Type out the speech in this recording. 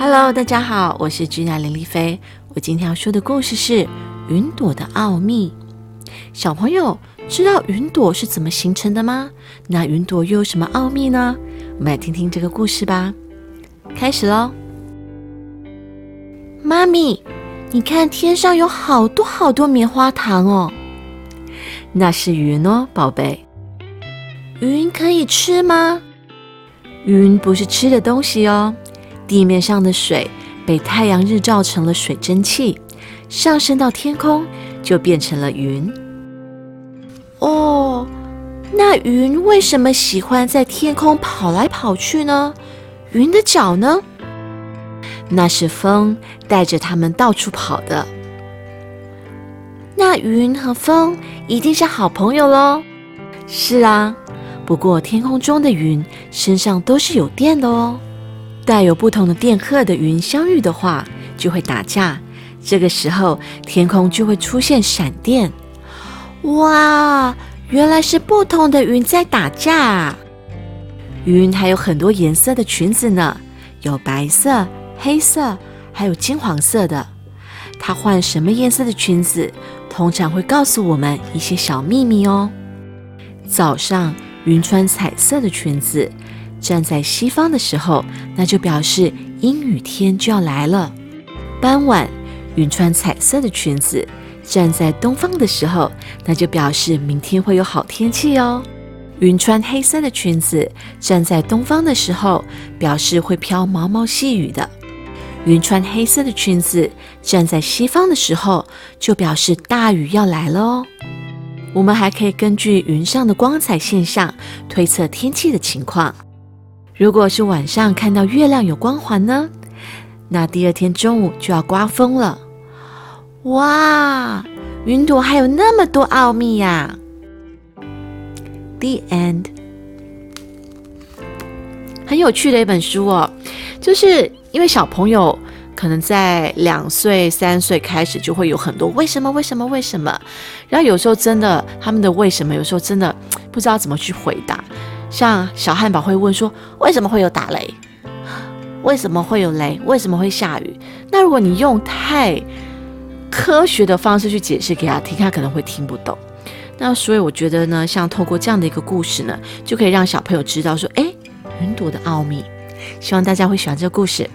Hello，大家好，我是居娜林丽菲。我今天要说的故事是云朵的奥秘。小朋友知道云朵是怎么形成的吗？那云朵又有什么奥秘呢？我们来听听这个故事吧。开始喽！妈咪，你看天上有好多好多棉花糖哦。那是云哦，宝贝。云可以吃吗？云不是吃的东西哦。地面上的水被太阳日照成了水蒸气，上升到天空就变成了云。哦，那云为什么喜欢在天空跑来跑去呢？云的脚呢？那是风带着它们到处跑的。那云和风一定是好朋友喽。是啊，不过天空中的云身上都是有电的哦。带有不同的电荷的云相遇的话，就会打架。这个时候，天空就会出现闪电。哇，原来是不同的云在打架。云还有很多颜色的裙子呢，有白色、黑色，还有金黄色的。它换什么颜色的裙子，通常会告诉我们一些小秘密哦。早上，云穿彩色的裙子。站在西方的时候，那就表示阴雨天就要来了。傍晚，云穿彩色的裙子站在东方的时候，那就表示明天会有好天气哦。云穿黑色的裙子站在东方的时候，表示会飘毛毛细雨的。云穿黑色的裙子站在西方的时候，就表示大雨要来了哦。我们还可以根据云上的光彩现象推测天气的情况。如果是晚上看到月亮有光环呢，那第二天中午就要刮风了。哇，云朵还有那么多奥秘呀！The end，很有趣的一本书哦。就是因为小朋友可能在两岁、三岁开始就会有很多为什么、为什么、为什么，然后有时候真的他们的为什么，有时候真的不知道怎么去回答。像小汉堡会问说：“为什么会有打雷？为什么会有雷？为什么会下雨？”那如果你用太科学的方式去解释给他听，他可能会听不懂。那所以我觉得呢，像透过这样的一个故事呢，就可以让小朋友知道说：“哎，云朵的奥秘。”希望大家会喜欢这个故事。